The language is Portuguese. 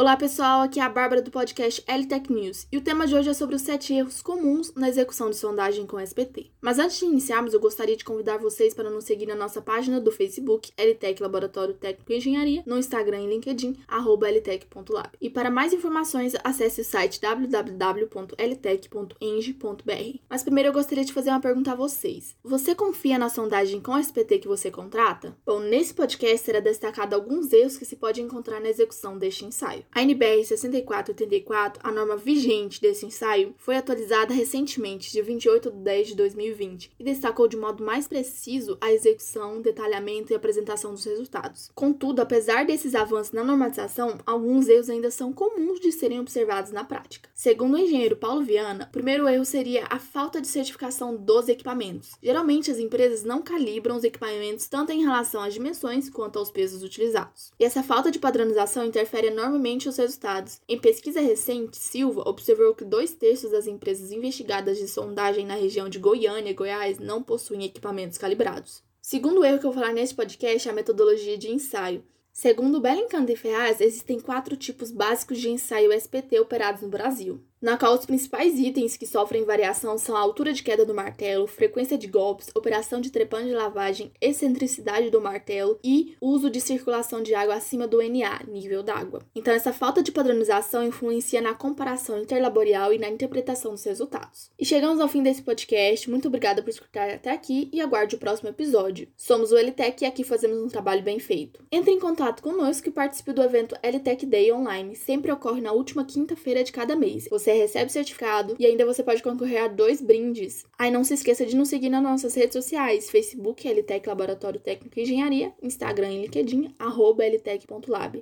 Olá pessoal, aqui é a Bárbara do podcast LTech News e o tema de hoje é sobre os 7 erros comuns na execução de sondagem com SPT. Mas antes de iniciarmos, eu gostaria de convidar vocês para nos seguir na nossa página do Facebook, LTech Laboratório Técnico e Engenharia, no Instagram e LinkedIn, ltech.lab. E para mais informações, acesse o site www.ltech.eng.br. Mas primeiro eu gostaria de fazer uma pergunta a vocês. Você confia na sondagem com SPT que você contrata? Bom, nesse podcast será destacado alguns erros que se pode encontrar na execução deste ensaio. A NBR 6484, a norma vigente desse ensaio, foi atualizada recentemente, de 28 de 10 de 2020, e destacou de modo mais preciso a execução, detalhamento e apresentação dos resultados. Contudo, apesar desses avanços na normatização, alguns erros ainda são comuns de serem observados na prática. Segundo o engenheiro Paulo Viana, o primeiro erro seria a falta de certificação dos equipamentos. Geralmente, as empresas não calibram os equipamentos tanto em relação às dimensões quanto aos pesos utilizados. E essa falta de padronização interfere enormemente os resultados. Em pesquisa recente, Silva observou que dois terços das empresas investigadas de sondagem na região de Goiânia e Goiás não possuem equipamentos calibrados. Segundo erro que eu vou falar nesse podcast é a metodologia de ensaio. Segundo Bellingham e Ferraz, existem quatro tipos básicos de ensaio SPT operados no Brasil na qual os principais itens que sofrem variação são a altura de queda do martelo, frequência de golpes, operação de trepano de lavagem, excentricidade do martelo e uso de circulação de água acima do NA, nível d'água. Então, essa falta de padronização influencia na comparação interlaboral e na interpretação dos resultados. E chegamos ao fim desse podcast. Muito obrigada por escutar até aqui e aguarde o próximo episódio. Somos o LTEC e aqui fazemos um trabalho bem feito. Entre em contato conosco e participe do evento LTEC Day online. Sempre ocorre na última quinta-feira de cada mês. Você você recebe o certificado e ainda você pode concorrer a dois brindes. Aí não se esqueça de nos seguir nas nossas redes sociais: Facebook, LTEC Laboratório Técnico e Engenharia, Instagram e LinkedIn, ltec.lab.